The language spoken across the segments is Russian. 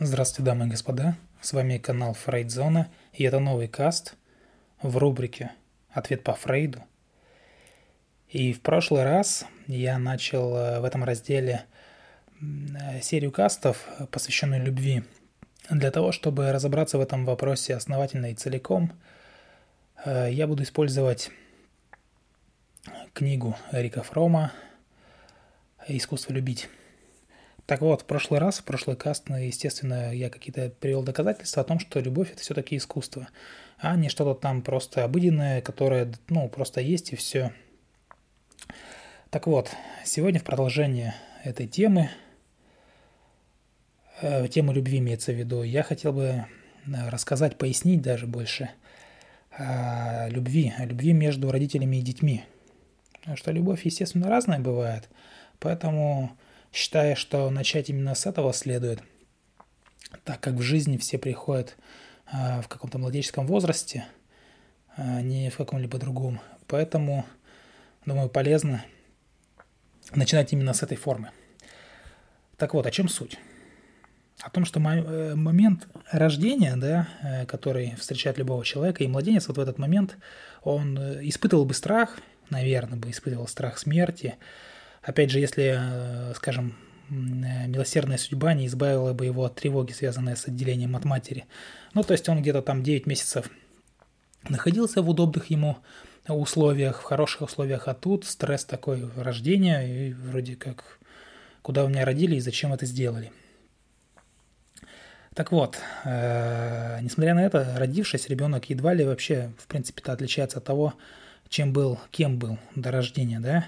Здравствуйте, дамы и господа. С вами канал Фрейдзона, и это новый каст в рубрике «Ответ по Фрейду». И в прошлый раз я начал э, в этом разделе э, серию кастов, посвященную любви. Для того, чтобы разобраться в этом вопросе основательно и целиком, э, я буду использовать книгу Эрика Фрома «Искусство любить». Так вот, в прошлый раз, в прошлый каст, ну, естественно, я какие-то привел доказательства о том, что любовь – это все-таки искусство, а не что-то там просто обыденное, которое, ну, просто есть и все. Так вот, сегодня в продолжение этой темы, э, тему любви имеется в виду, я хотел бы э, рассказать, пояснить даже больше о любви, о любви между родителями и детьми. Потому что любовь, естественно, разная бывает, поэтому считая, что начать именно с этого следует, так как в жизни все приходят э, в каком-то младенческом возрасте, а не в каком-либо другом. Поэтому, думаю, полезно начинать именно с этой формы. Так вот, о чем суть? О том, что э, момент рождения, да, э, который встречает любого человека, и младенец вот в этот момент, он э, испытывал бы страх, наверное, бы испытывал страх смерти, Опять же, если, э, скажем, э, милосердная судьба не избавила бы его от тревоги, связанной с отделением от матери. Ну, то есть он где-то там 9 месяцев находился в удобных ему условиях, в хороших условиях, а тут стресс такой рождения, и вроде как, куда вы меня родили и зачем это сделали. Так вот, э, несмотря на это, родившись, ребенок едва ли вообще, в принципе-то, отличается от того, чем был, кем был до рождения, да,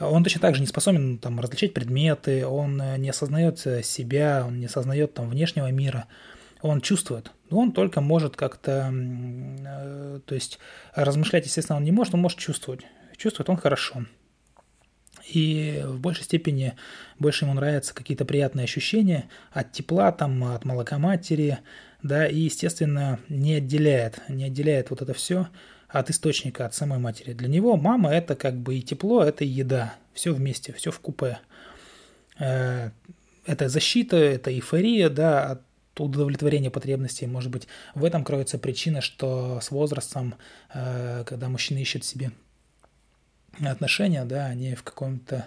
он точно так же не способен там, различать предметы, он э, не осознает себя, он не осознает там, внешнего мира, он чувствует. Он только может как-то, э, то есть размышлять, естественно, он не может, он может чувствовать. Чувствует он хорошо. И в большей степени больше ему нравятся какие-то приятные ощущения от тепла, там, от молока матери, да, и, естественно, не отделяет, не отделяет вот это все от источника, от самой матери. Для него мама – это как бы и тепло, это и еда. Все вместе, все в купе. Э, это защита, это эйфория, да, от удовлетворения потребностей. Может быть, в этом кроется причина, что с возрастом, э, когда мужчины ищут себе отношения, да, они в каком-то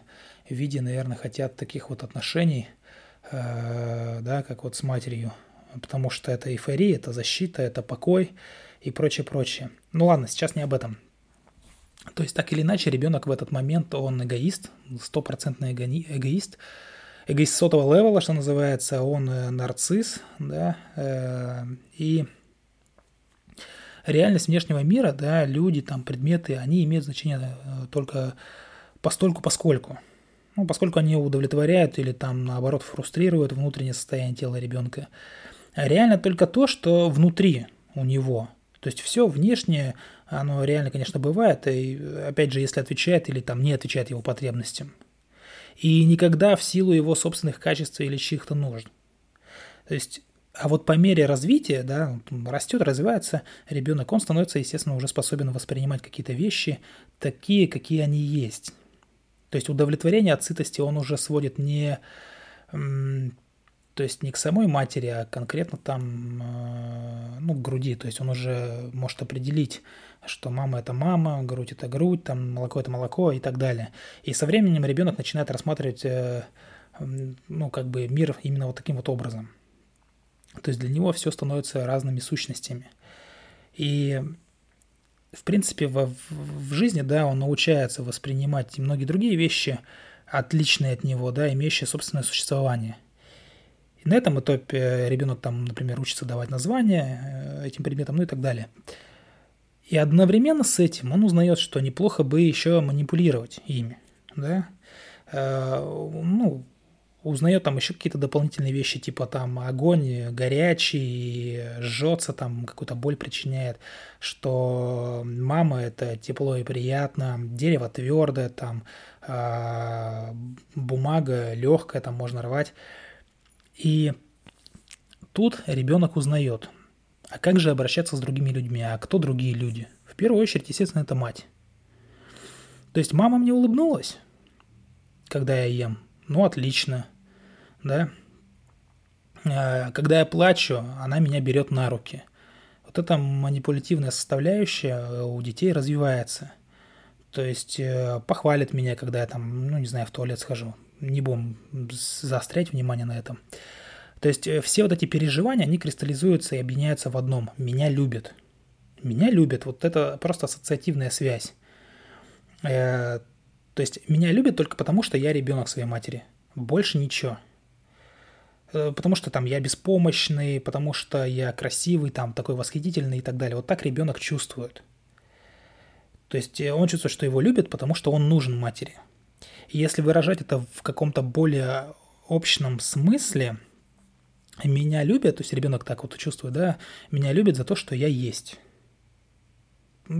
виде, наверное, хотят таких вот отношений, э, да, как вот с матерью, потому что это эйфория, это защита, это покой, и прочее, прочее. Ну ладно, сейчас не об этом. То есть так или иначе ребенок в этот момент, он эгоист, стопроцентный эгоист, эгоист сотого левела, что называется, он э, нарцисс, да, э, и реальность внешнего мира, да, люди, там, предметы, они имеют значение э, только постольку поскольку. Ну, поскольку они удовлетворяют или там, наоборот, фрустрируют внутреннее состояние тела ребенка. Реально только то, что внутри у него – то есть все внешнее, оно реально, конечно, бывает, и опять же, если отвечает или там не отвечает его потребностям. И никогда в силу его собственных качеств или чьих-то нужд. То есть, а вот по мере развития, да, растет, развивается ребенок, он становится, естественно, уже способен воспринимать какие-то вещи такие, какие они есть. То есть удовлетворение от сытости он уже сводит не то есть не к самой матери, а конкретно там, э, ну, к груди. То есть он уже может определить, что мама – это мама, грудь – это грудь, там молоко – это молоко и так далее. И со временем ребенок начинает рассматривать, э, ну, как бы мир именно вот таким вот образом. То есть для него все становится разными сущностями. И в принципе, в, в жизни, да, он научается воспринимать и многие другие вещи, отличные от него, да, имеющие собственное существование. И на этом этапе ребенок там, например, учится давать названия э, этим предметам, ну и так далее. И одновременно с этим он узнает, что неплохо бы еще манипулировать ими, да, э, ну, узнает там еще какие-то дополнительные вещи, типа там огонь горячий, жжется, там какую-то боль причиняет, что мама это тепло и приятно, дерево твердое, там э, бумага легкая, там можно рвать. И тут ребенок узнает, а как же обращаться с другими людьми, а кто другие люди? В первую очередь, естественно, это мать. То есть мама мне улыбнулась, когда я ем. Ну, отлично, да. Э, когда я плачу, она меня берет на руки. Вот эта манипулятивная составляющая у детей развивается. То есть э, похвалит меня, когда я там, ну не знаю, в туалет схожу. Не будем заострять внимание на этом. То есть э, все вот эти переживания, они кристаллизуются и объединяются в одном. Меня любят. Меня любят. Вот это просто ассоциативная связь. Э, то есть меня любят только потому, что я ребенок своей матери. Больше ничего. Э, потому что там я беспомощный, потому что я красивый, там такой восхитительный и так далее. Вот так ребенок чувствует. То есть э, он чувствует, что его любят, потому что он нужен матери. Если выражать это в каком-то более общном смысле, меня любят, то есть ребенок так вот чувствует, да, меня любят за то, что я есть.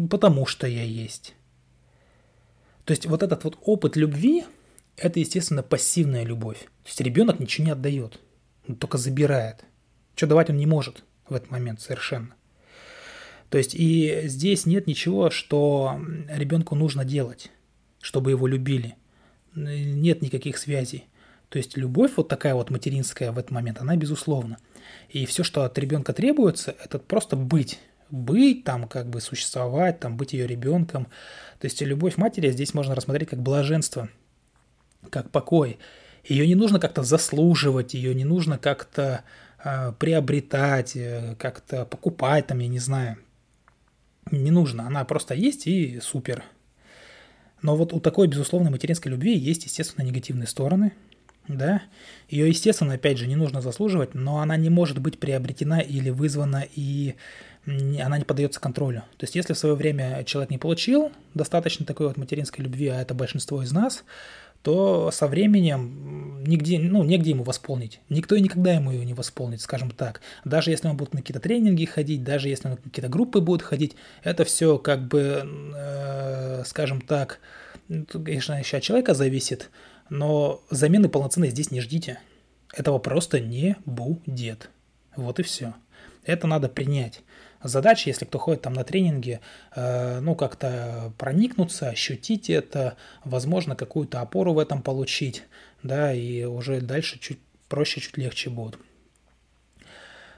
Потому что я есть. То есть вот этот вот опыт любви, это, естественно, пассивная любовь. То есть ребенок ничего не отдает, он только забирает. Что давать он не может в этот момент совершенно. То есть и здесь нет ничего, что ребенку нужно делать, чтобы его любили. Нет никаких связей. То есть любовь вот такая вот материнская в этот момент, она безусловна. И все, что от ребенка требуется, это просто быть быть, там как бы существовать, там быть ее ребенком. То есть любовь матери здесь можно рассмотреть как блаженство, как покой. Ее не нужно как-то заслуживать, ее не нужно как-то э, приобретать, э, как-то покупать, там, я не знаю. Не нужно, она просто есть и супер. Но вот у такой безусловной материнской любви есть, естественно, негативные стороны, да. Ее, естественно, опять же, не нужно заслуживать, но она не может быть приобретена или вызвана и она не поддается контролю. То есть если в свое время человек не получил достаточно такой вот материнской любви, а это большинство из нас, то со временем нигде, ну, негде ему восполнить. Никто и никогда ему ее не восполнит, скажем так. Даже если он будет на какие-то тренинги ходить, даже если он на какие-то группы будет ходить, это все как бы, э, скажем так, тут, конечно, еще от человека зависит, но замены полноценной здесь не ждите. Этого просто не будет. Вот и все. Это надо принять задача, если кто ходит там на тренинги, э, ну, как-то проникнуться, ощутить это, возможно, какую-то опору в этом получить, да, и уже дальше чуть проще, чуть легче будет.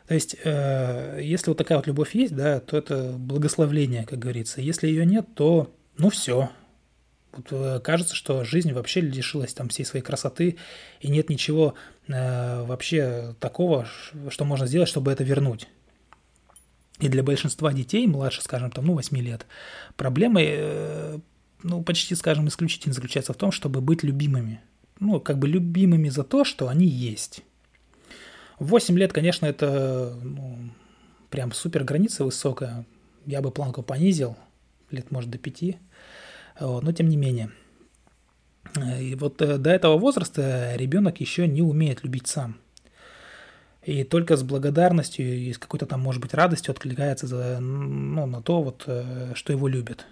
То есть, э, если вот такая вот любовь есть, да, то это благословление, как говорится. Если ее нет, то, ну, все. Вот, э, кажется, что жизнь вообще лишилась там всей своей красоты, и нет ничего вообще такого, что можно сделать, чтобы это вернуть. И для большинства детей, младше, скажем, там, ну, 8 лет, проблема, э, ну, почти, скажем, исключительно заключается в том, чтобы быть любимыми. Ну, как бы любимыми за то, что они есть. В 8 лет, конечно, это ну, прям супер граница высокая. Я бы планку понизил, лет, может, до 5. Вот, но тем не менее. И вот э, до этого возраста ребенок еще не умеет любить сам. И только с благодарностью и с какой-то там, может быть, радостью откликается за, ну, на то, вот, э, что его любят.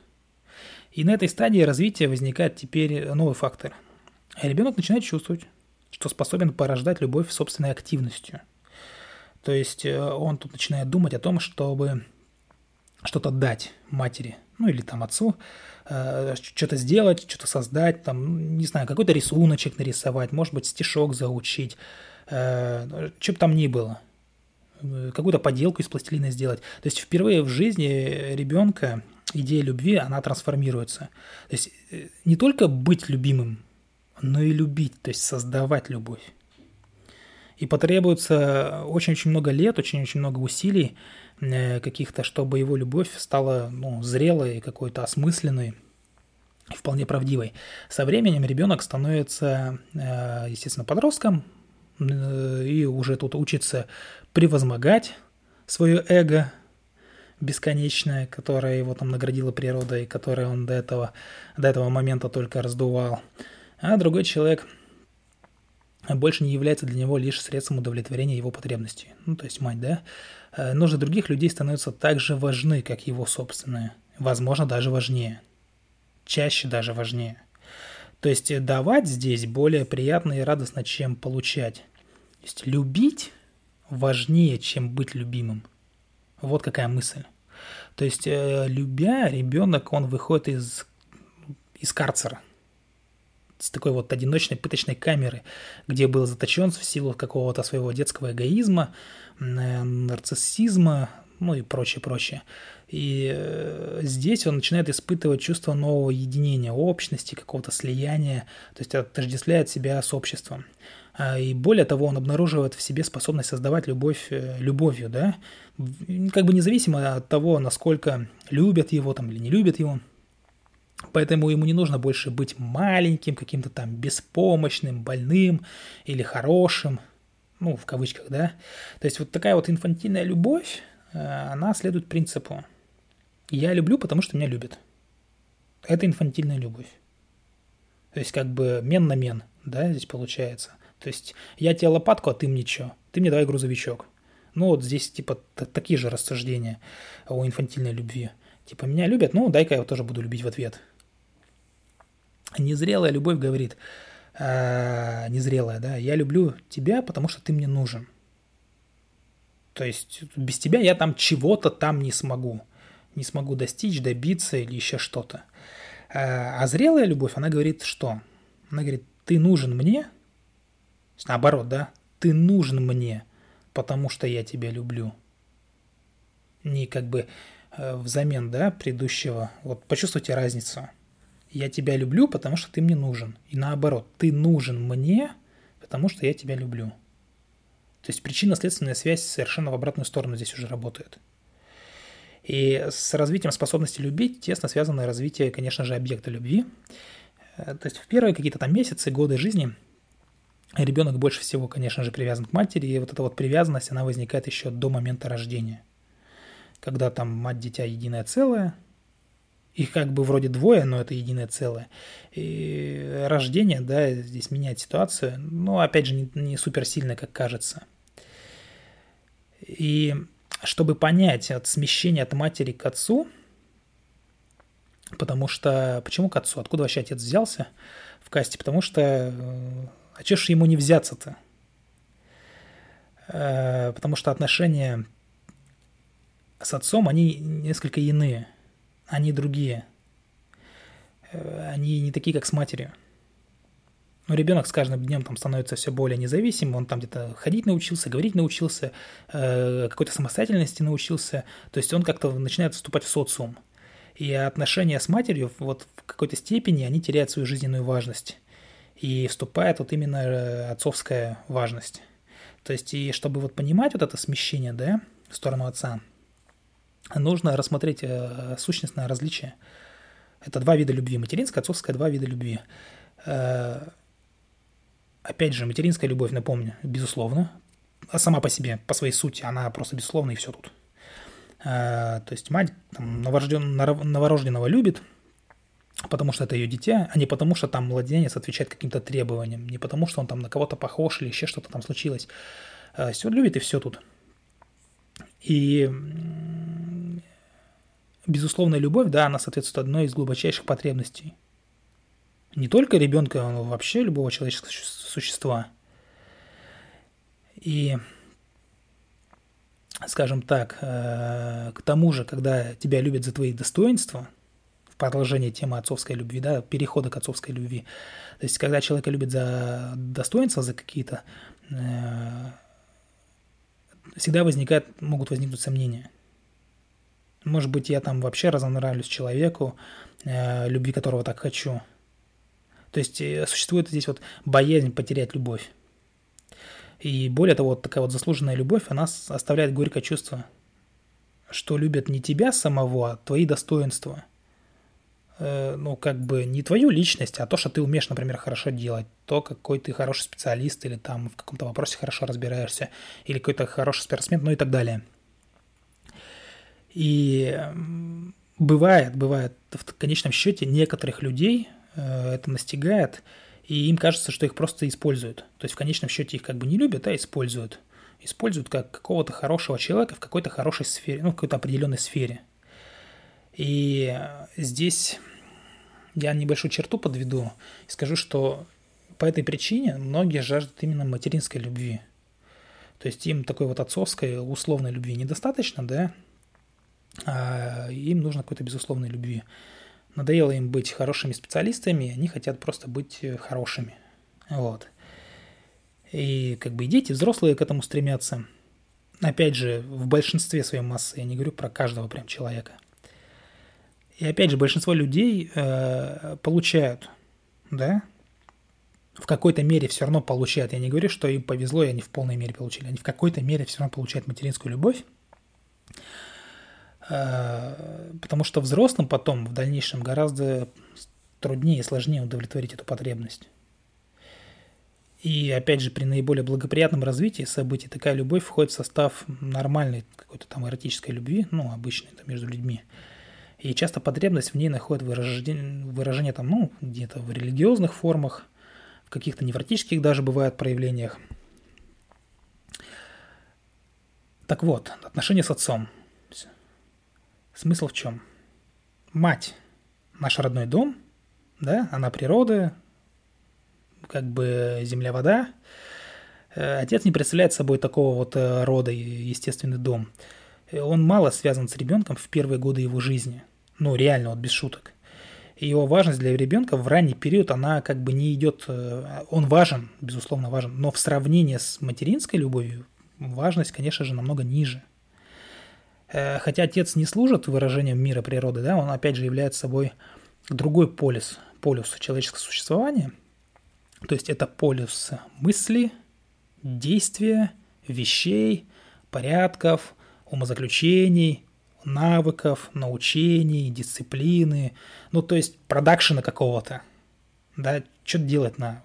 И на этой стадии развития возникает теперь новый фактор. Ребенок начинает чувствовать, что способен порождать любовь собственной активностью. То есть э, он тут начинает думать о том, чтобы что-то дать матери, ну или там отцу, э, что-то сделать, что-то создать, там, не знаю, какой-то рисуночек нарисовать, может быть, стишок заучить, э, что бы там ни было, какую-то поделку из пластилина сделать. То есть впервые в жизни ребенка идея любви, она трансформируется. То есть э, не только быть любимым, но и любить, то есть создавать любовь. И потребуется очень-очень много лет, очень-очень много усилий э, каких-то, чтобы его любовь стала ну, зрелой, какой-то осмысленной, вполне правдивой. Со временем ребенок становится, э, естественно, подростком, и уже тут учится превозмогать свое эго бесконечное, которое его там наградила природа и которое он до этого, до этого момента только раздувал. А другой человек больше не является для него лишь средством удовлетворения его потребностей. Ну, то есть мать, да? Э, нужды других людей становятся так же важны, как его собственные. Возможно, даже важнее. Чаще даже важнее. То есть давать здесь более приятно и радостно, чем получать. То есть любить важнее, чем быть любимым. Вот какая мысль. То есть, э, любя, ребенок, он выходит из, из карцера с такой вот одиночной пыточной камеры, где был заточен в силу какого-то своего детского эгоизма, нарциссизма, ну и прочее, прочее. И э, здесь он начинает испытывать чувство нового единения, общности, какого-то слияния, то есть отождествляет себя с обществом. А, и более того, он обнаруживает в себе способность создавать любовь э, любовью, да, как бы независимо от того, насколько любят его там или не любят его. Поэтому ему не нужно больше быть маленьким, каким-то там беспомощным, больным или хорошим, ну, в кавычках, да. То есть вот такая вот инфантильная любовь, она следует принципу «я люблю, потому что меня любят». Это инфантильная любовь. То есть как бы мен на мен, да, здесь получается. То есть я тебе лопатку, а ты мне что? Ты мне давай грузовичок. Ну вот здесь типа такие же рассуждения о инфантильной любви. Типа меня любят, ну дай-ка я тоже буду любить в ответ. Незрелая любовь говорит, э, незрелая, да, я люблю тебя, потому что ты мне нужен. То есть без тебя я там чего-то там не смогу. Не смогу достичь, добиться или еще что-то. А зрелая любовь, она говорит что? Она говорит, ты нужен мне, Наоборот, да? Ты нужен мне, потому что я тебя люблю. Не как бы э, взамен, да, предыдущего. Вот почувствуйте разницу. Я тебя люблю, потому что ты мне нужен. И наоборот, ты нужен мне, потому что я тебя люблю. То есть причинно-следственная связь совершенно в обратную сторону здесь уже работает. И с развитием способности любить тесно связано развитие, конечно же, объекта любви. Э, то есть в первые какие-то там месяцы, годы жизни Ребенок больше всего, конечно же, привязан к матери, и вот эта вот привязанность, она возникает еще до момента рождения. Когда там мать-дитя единое целое, их как бы вроде двое, но это единое целое. И рождение, да, здесь меняет ситуацию, но опять же не, не супер сильно, как кажется. И чтобы понять от смещения от матери к отцу, потому что... Почему к отцу? Откуда вообще отец взялся в касте? Потому что а че ж ему не взяться-то? Э, потому что отношения с отцом, они несколько иные, они другие. Э, они не такие, как с матерью. Но ребенок с каждым днем там становится все более независимым, он там где-то ходить научился, говорить научился, э, какой-то самостоятельности научился, то есть он как-то начинает вступать в социум. И отношения с матерью вот в какой-то степени, они теряют свою жизненную важность и вступает вот именно э, отцовская важность. То есть, и чтобы вот понимать вот это смещение, да, в сторону отца, нужно рассмотреть э, сущностное различие. Это два вида любви. Материнская, отцовская, два вида любви. Опять же, материнская любовь, напомню, безусловно, а сама по себе, по своей сути, она просто безусловна и все тут. Э, то есть мать там, новорожден, новорожденного любит, потому что это ее дитя, а не потому что там младенец отвечает каким-то требованиям, не потому что он там на кого-то похож или еще что-то там случилось. А, все любит и все тут. И безусловная любовь, да, она соответствует одной из глубочайших потребностей. Не только ребенка, но вообще любого человеческого. И, скажем так, э, к тому же, когда тебя любят за твои достоинства – продолжение темы отцовской любви, да, перехода к отцовской любви. То есть, когда человека любят за достоинства, за какие-то, э, всегда возникает, могут возникнуть сомнения. Может быть, я там вообще разнравлюсь человеку, э, любви которого так хочу. То есть, э, существует здесь вот боязнь потерять любовь. И более того, вот такая вот заслуженная любовь, она оставляет горькое чувство, что любят не тебя самого, а твои достоинства – Э, ну, как бы не твою личность, а то, что ты умеешь, например, хорошо делать, то, какой ты хороший специалист или там в каком-то вопросе хорошо разбираешься, или какой-то хороший спортсмен, ну и так далее. И бывает, бывает, в конечном счете некоторых людей это настигает, и им кажется, что их просто используют. То есть в конечном счете их как бы не любят, а используют. Используют как какого-то хорошего человека в какой-то хорошей сфере, ну, в какой-то определенной сфере – и здесь я небольшую черту подведу и скажу, что по этой причине многие жаждут именно материнской любви. То есть им такой вот отцовской условной любви недостаточно, да, а им нужно какой-то безусловной любви. Надоело им быть хорошими специалистами, они хотят просто быть э, хорошими. Вот. И как бы и дети, взрослые к этому стремятся. Опять же, в большинстве своей массы, я не говорю про каждого прям человека. И опять же, большинство людей э, получают, да, в какой-то мере все равно получают. Я не говорю, что им повезло, и они в полной мере получили. Они в какой-то мере все равно получают материнскую любовь. Э, потому что взрослым потом, в дальнейшем, гораздо труднее и сложнее удовлетворить эту потребность. И опять же, при наиболее благоприятном развитии событий такая любовь входит в состав нормальной какой-то там эротической любви, ну, обычной, там, между людьми. И часто потребность в ней находит выражение, выражение там, ну, где-то в религиозных формах, в каких-то невротических даже бывает проявлениях. Так вот, отношения с отцом. Смысл в чем? Мать – наш родной дом, да, она природа, как бы земля-вода. Э, отец не представляет собой такого вот э, рода естественный дом. Э, он мало связан с ребенком в первые годы его жизни. Ну, реально, вот без шуток. Его важность для ребенка в ранний период, она как бы не идет... Он важен, безусловно важен, но в сравнении с материнской любовью важность, конечно же, намного ниже. Хотя отец не служит выражением мира природы, да, он опять же является собой другой полюс, полюс человеческого существования – то есть это полюс мысли, действия, вещей, порядков, умозаключений, навыков, научений, дисциплины, ну, то есть продакшена какого-то, да, что-то делать на...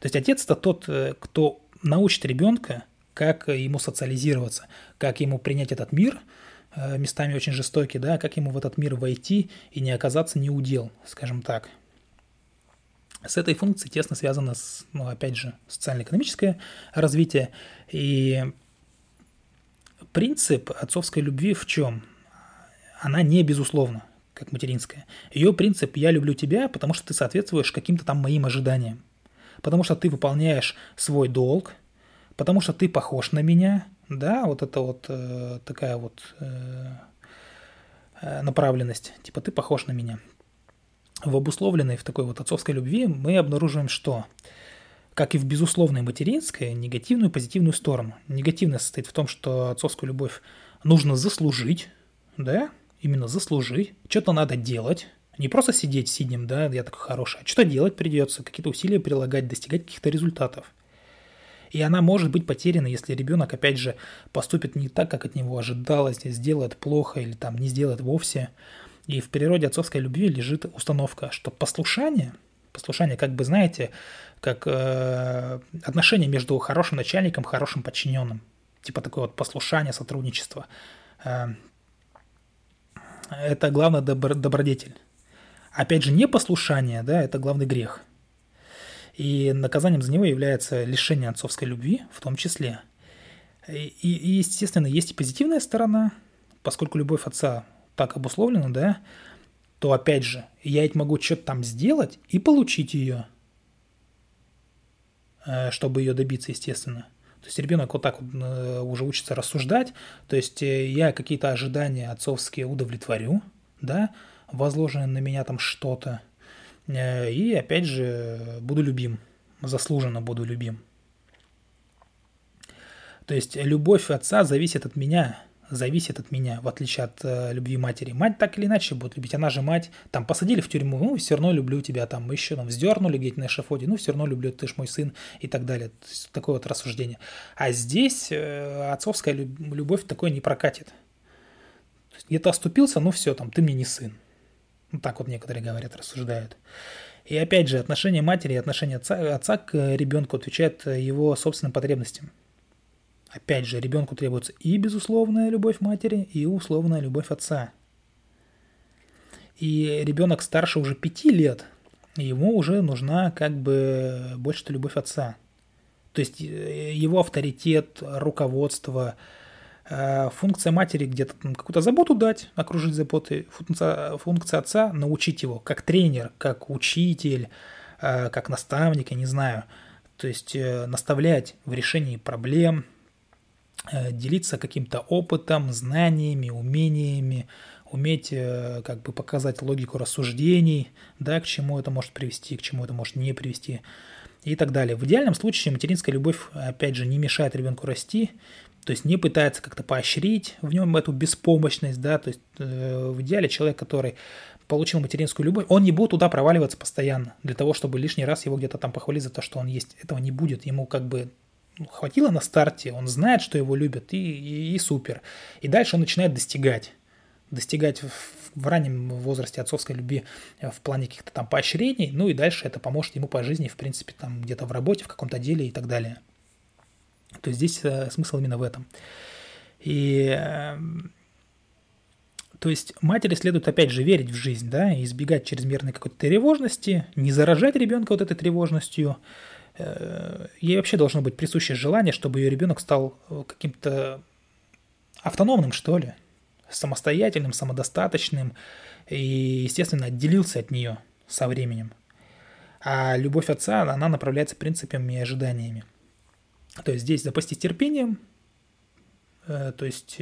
То есть отец – это тот, э, кто научит ребенка, как ему социализироваться, как ему принять этот мир, э, местами очень жестокий, да, как ему в этот мир войти и не оказаться неудел, скажем так – с этой функцией тесно связано, с, ну, опять же, социально-экономическое развитие. И принцип отцовской любви в чем? Она не безусловна, как материнская. Ее принцип «я люблю тебя, потому что ты соответствуешь каким-то там моим ожиданиям». Потому что ты выполняешь свой долг, потому что ты похож на меня, да, вот это вот э, такая вот э, э направленность, типа ты похож на меня в обусловленной в такой вот отцовской любви мы обнаруживаем, что, как и в безусловной материнской, негативную и позитивную сторону. Негативная состоит в том, что отцовскую любовь нужно заслужить, да, именно заслужить, что-то надо делать, не просто сидеть сиднем, да, я такой хороший, а что-то делать придется, какие-то усилия прилагать, достигать каких-то результатов. И она может быть потеряна, если ребенок, опять же, поступит не так, как от него ожидалось, сделает плохо или там не сделает вовсе. И в природе отцовской любви лежит установка, что послушание, послушание, как бы знаете, как э, отношение между хорошим начальником и хорошим подчиненным. Типа такое вот послушание, сотрудничество. Э, это главный добр, добродетель. Опять же, непослушание, да, это главный грех. И наказанием за него является лишение отцовской любви в том числе. И, и естественно, есть и позитивная сторона, поскольку любовь отца так обусловлено, да, то опять же, я ведь могу что-то там сделать и получить ее, э, чтобы ее добиться, естественно. То есть ребенок вот так вот э, уже учится рассуждать, то есть э, я какие-то ожидания отцовские удовлетворю, да, возложенное на меня там что-то, и опять же буду любим, заслуженно буду любим. То есть любовь отца зависит от меня, зависит от меня, в отличие от э, любви матери. Мать так или иначе будет любить, она же мать. Там посадили в тюрьму, ну, все равно люблю тебя, там еще там вздернули где-то на эшафоде, ну, все равно люблю, ты ж мой сын и так далее. Такое вот рассуждение. А здесь э, отцовская любовь такое не прокатит. Где-то оступился, ну все, там, ты мне не сын. Ну, так вот некоторые говорят, рассуждают. И опять же, отношение матери и отношение отца, отца к ребенку отвечает его собственным потребностям. Опять же, ребенку требуется и безусловная любовь матери, и условная любовь отца. И ребенок старше уже пяти лет, ему уже нужна как бы больше любовь отца. То есть э, его авторитет, руководство, функция матери где-то какую-то заботу дать, окружить заботой, функция, функция отца научить его, как тренер, как учитель, э, как наставник, я не знаю. То есть наставлять в решении проблем, Э, делиться каким-то опытом, знаниями, умениями, уметь э, как бы показать логику рассуждений, да, к чему это может привести, к чему это может не привести и так далее. В идеальном случае материнская любовь, опять же, не мешает ребенку расти, то есть не пытается как-то поощрить в нем эту беспомощность, да, то есть э, в идеале человек, который получил материнскую любовь, он не будет туда проваливаться постоянно, для того, чтобы лишний раз его где-то там похвалить за то, что он есть. Этого не будет. Ему как бы ну, хватило на старте, он знает, что его любят, и, и, и супер. И дальше он начинает достигать. Достигать в, в раннем возрасте отцовской любви э, в плане каких-то там поощрений, ну и дальше это поможет ему по жизни, в принципе, там где-то в работе, в каком-то деле и так далее. То здесь э, смысл именно в этом. И э, то есть матери следует опять же верить в жизнь, да, избегать чрезмерной какой-то тревожности, не заражать ребенка вот этой тревожностью. Э, ей вообще должно быть присуще желание, чтобы ее ребенок стал э, каким-то автономным, что ли, самостоятельным, самодостаточным и, естественно, отделился от нее со временем. А любовь отца, она направляется принципами и ожиданиями. То есть здесь запастись терпением, э, то есть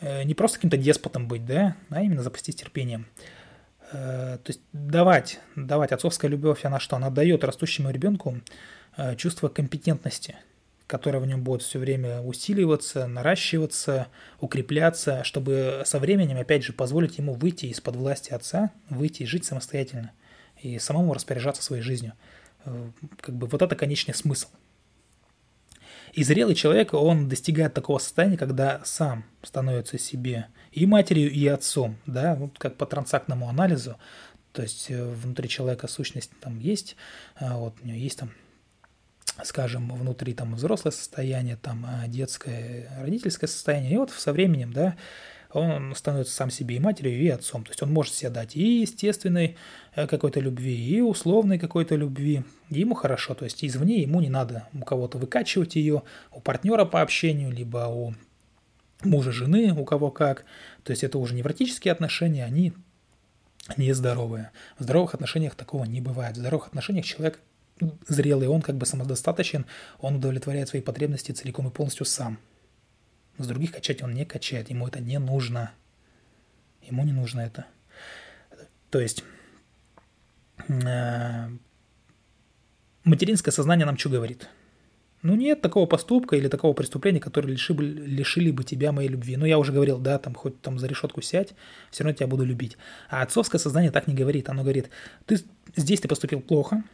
Э, не просто каким-то деспотом быть, да, а именно запастись терпением. Э, то есть давать, давать отцовская любовь, она что? Она дает растущему ребенку э, чувство компетентности, которое в нем будет все время усиливаться, наращиваться, укрепляться, чтобы со временем, опять же, позволить ему выйти из-под власти отца, выйти и жить самостоятельно, и самому распоряжаться своей жизнью. Как бы вот это конечный смысл – и зрелый человек, он достигает такого состояния, когда сам становится себе и матерью, и отцом, да, вот как по трансактному анализу, то есть э, внутри человека сущность там есть, а вот у него есть там скажем, внутри там взрослое состояние, там а детское, родительское состояние, и вот со временем, да, он становится сам себе и матерью, и отцом. То есть он может себе дать и естественной э, какой-то любви, и условной какой-то любви. И ему хорошо, то есть извне ему не надо у кого-то выкачивать ее, у партнера по общению, либо у мужа, жены, у кого как. То есть это уже невротические отношения, они нездоровые. В здоровых отношениях такого не бывает. В здоровых отношениях человек зрелый, он как бы самодостаточен, он удовлетворяет свои потребности целиком и полностью сам. С других качать он не качает, ему это не нужно. Ему не нужно это. То есть э, материнское сознание нам что говорит? Ну нет такого поступка или такого преступления, которое лишили, лишили бы тебя моей любви. Ну я уже говорил, да, там хоть там за решетку сядь, все равно тебя буду любить. А отцовское сознание так не говорит. Оно говорит, ты здесь ты поступил плохо,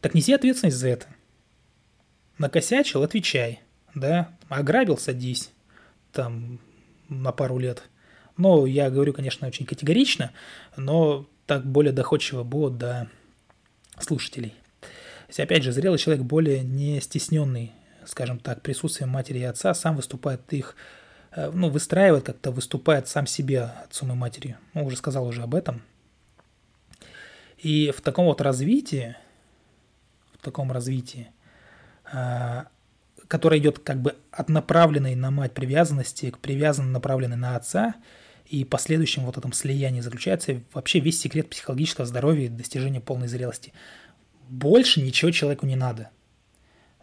так неси ответственность за это. Накосячил, отвечай да, ограбил, садись, там, на пару лет. Но я говорю, конечно, очень категорично, но так более доходчиво будет до слушателей. То есть, опять же, зрелый человек более не стесненный, скажем так, присутствием матери и отца, сам выступает их, э, ну, выстраивает как-то, выступает сам себе отцом и матерью. Ну, уже сказал уже об этом. И в таком вот развитии, в таком развитии, э, которая идет как бы от направленной на мать привязанности к привязанной, направленной на отца, и последующем вот этом слиянии заключается вообще весь секрет психологического здоровья и достижения полной зрелости. Больше ничего человеку не надо.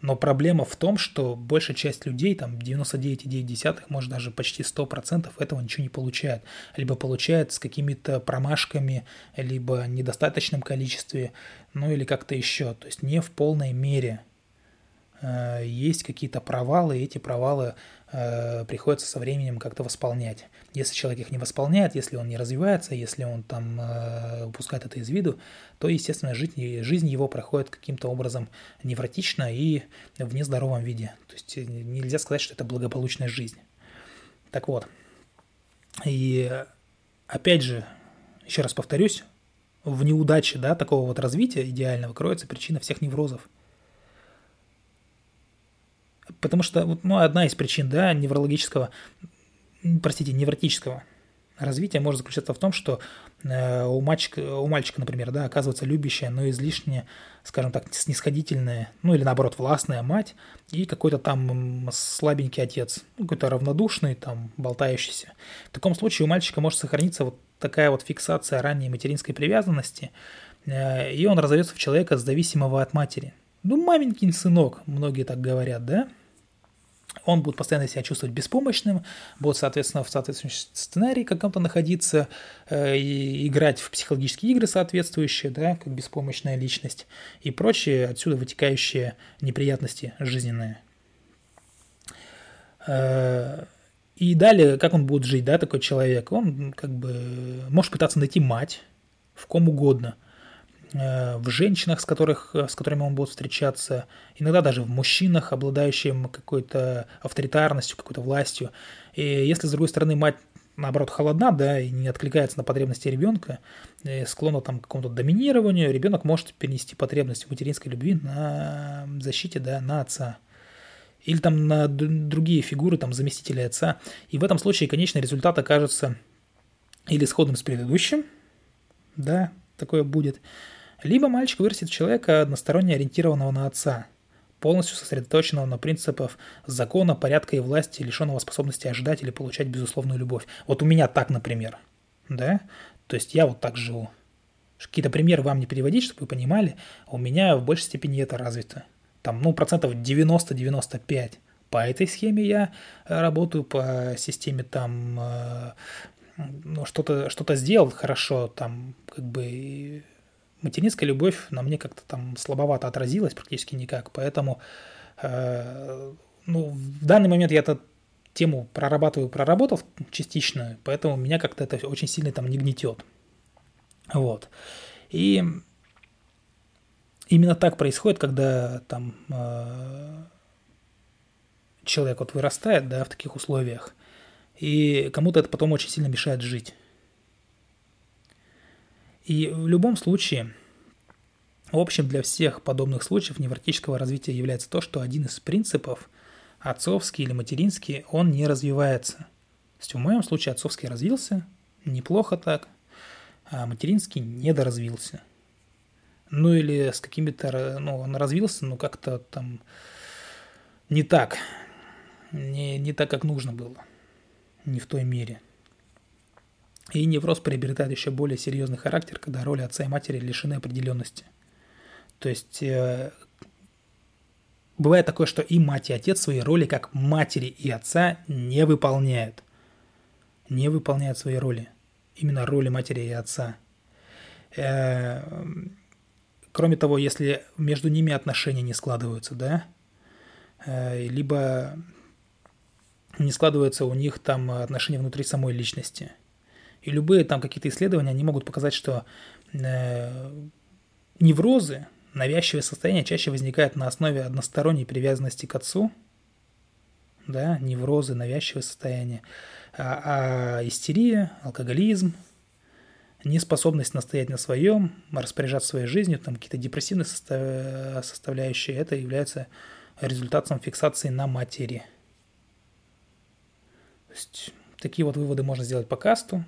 Но проблема в том, что большая часть людей, там 99,9, может даже почти 100% этого ничего не получает. Либо получает с какими-то промашками, либо недостаточном количестве, ну или как-то еще. То есть не в полной мере. Э, есть какие-то провалы, и эти провалы э, приходится со временем как-то восполнять. Если человек их не восполняет, если он не развивается, если он там э, упускает это из виду, то, естественно, жизнь, жизнь его проходит каким-то образом невротично и в нездоровом виде. То есть нельзя сказать, что это благополучная жизнь. Так вот, и опять же, еще раз повторюсь, в неудаче да, такого вот развития идеального кроется причина всех неврозов – Потому что, ну, одна из причин, да, неврологического, простите, невротического развития может заключаться в том, что э, у, мальчика, у мальчика, например, да, оказывается любящая, но излишне, скажем так, снисходительная, ну или наоборот, властная мать и какой-то там слабенький отец, ну, какой-то равнодушный, там, болтающийся. В таком случае у мальчика может сохраниться вот такая вот фиксация ранней материнской привязанности, э, и он разовьется в человека, зависимого от матери. Ну, маменькин сынок, многие так говорят, да? он будет постоянно себя чувствовать беспомощным, будет, соответственно, в соответствующем сценарии каком-то находиться, э, и играть в психологические игры соответствующие, да, как беспомощная личность, и прочие отсюда вытекающие неприятности жизненные. Э, и далее, как он будет жить, да, такой человек? Он как бы может пытаться найти мать в ком угодно – в женщинах, с, которых, с которыми он будет встречаться, иногда даже в мужчинах, обладающим какой-то авторитарностью, какой-то властью. И если, с другой стороны, мать наоборот, холодна, да, и не откликается на потребности ребенка, склонна там к какому-то доминированию, ребенок может перенести потребность материнской любви на защите, да, на отца. Или там на другие фигуры, там, заместителя отца. И в этом случае конечный результат окажется или сходным с предыдущим, да, такое будет, либо мальчик вырастет в человека, односторонне ориентированного на отца, полностью сосредоточенного на принципах закона, порядка и власти, лишенного способности ожидать или получать безусловную любовь. Вот у меня так, например. Да? То есть я вот так живу. Какие-то примеры вам не переводить, чтобы вы понимали, у меня в большей степени это развито. Там, ну, процентов 90-95. По этой схеме я э, работаю, по системе там, э, ну, что-то что сделал хорошо, там, как бы материнская любовь на мне как-то там слабовато отразилась, практически никак, поэтому э, ну, в данный момент я эту тему прорабатываю, проработал частично, поэтому меня как-то это очень сильно там не гнетет. Вот. И именно так происходит, когда там э, человек вот вырастает, да, в таких условиях, и кому-то это потом очень сильно мешает жить. И в любом случае, общим для всех подобных случаев невротического развития является то, что один из принципов, отцовский или материнский, он не развивается. То есть в моем случае отцовский развился, неплохо так, а материнский недоразвился. Ну или с какими-то, ну он развился, но как-то там не так, не, не так, как нужно было, не в той мере – и невроз приобретает еще более серьезный характер, когда роли отца и матери лишены определенности. То есть э, бывает такое, что и мать, и отец свои роли как матери и отца не выполняют. Не выполняют свои роли. Именно роли матери и отца. Э, кроме того, если между ними отношения не складываются, да, э, либо не складываются у них там отношения внутри самой личности – и любые там какие-то исследования, они могут показать, что э, неврозы, навязчивое состояние чаще возникают на основе односторонней привязанности к отцу, да, неврозы, навязчивое состояние, а, а истерия, алкоголизм, неспособность настоять на своем, распоряжаться своей жизнью, там какие-то депрессивные состав... составляющие, это является результатом фиксации на матери. То есть такие вот выводы можно сделать по касту.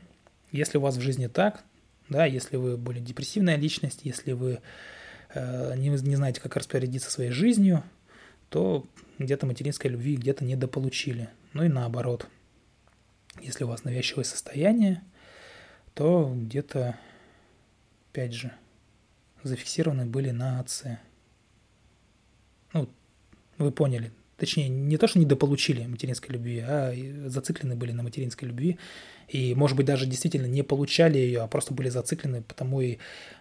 Если у вас в жизни так, да, если вы более депрессивная личность, если вы э, не, не знаете, как распорядиться своей жизнью, то где-то материнской любви где-то недополучили. Ну и наоборот. Если у вас навязчивое состояние, то где-то, опять же, зафиксированы были на отце. Ну, вы поняли, Точнее, не то, что недополучили материнской любви, а зациклены были на материнской любви. И, может быть, даже действительно не получали ее, а просто были зациклены, потому и,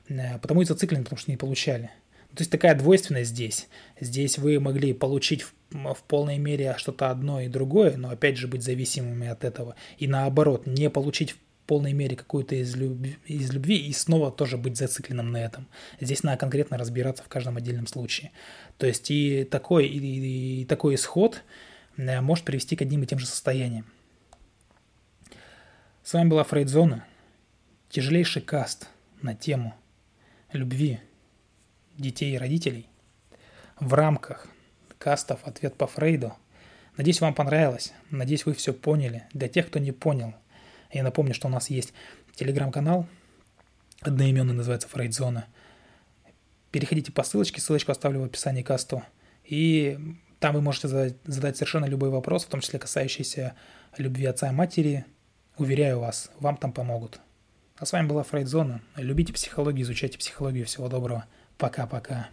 э, потому и зациклены, потому что не получали. То есть такая двойственность здесь. Здесь вы могли получить в, в полной мере что-то одно и другое, но опять же быть зависимыми от этого. И наоборот, не получить полной мере какую-то из, любви, из любви и снова тоже быть зацикленным на этом. Здесь надо конкретно разбираться в каждом отдельном случае. То есть и такой, и, и такой исход э, может привести к одним и тем же состояниям. С вами была Фрейдзона, тяжелейший каст на тему любви детей и родителей в рамках кастов «Ответ по Фрейду». Надеюсь, вам понравилось. Надеюсь, вы все поняли. Для тех, кто не понял – я напомню, что у нас есть телеграм-канал, одноименный называется Фрейдзона. Переходите по ссылочке, ссылочку оставлю в описании касту. И там вы можете задать, задать совершенно любой вопрос, в том числе касающийся любви отца и матери. Уверяю вас, вам там помогут. А с вами была Фрейдзона. Любите психологию, изучайте психологию. Всего доброго. Пока-пока.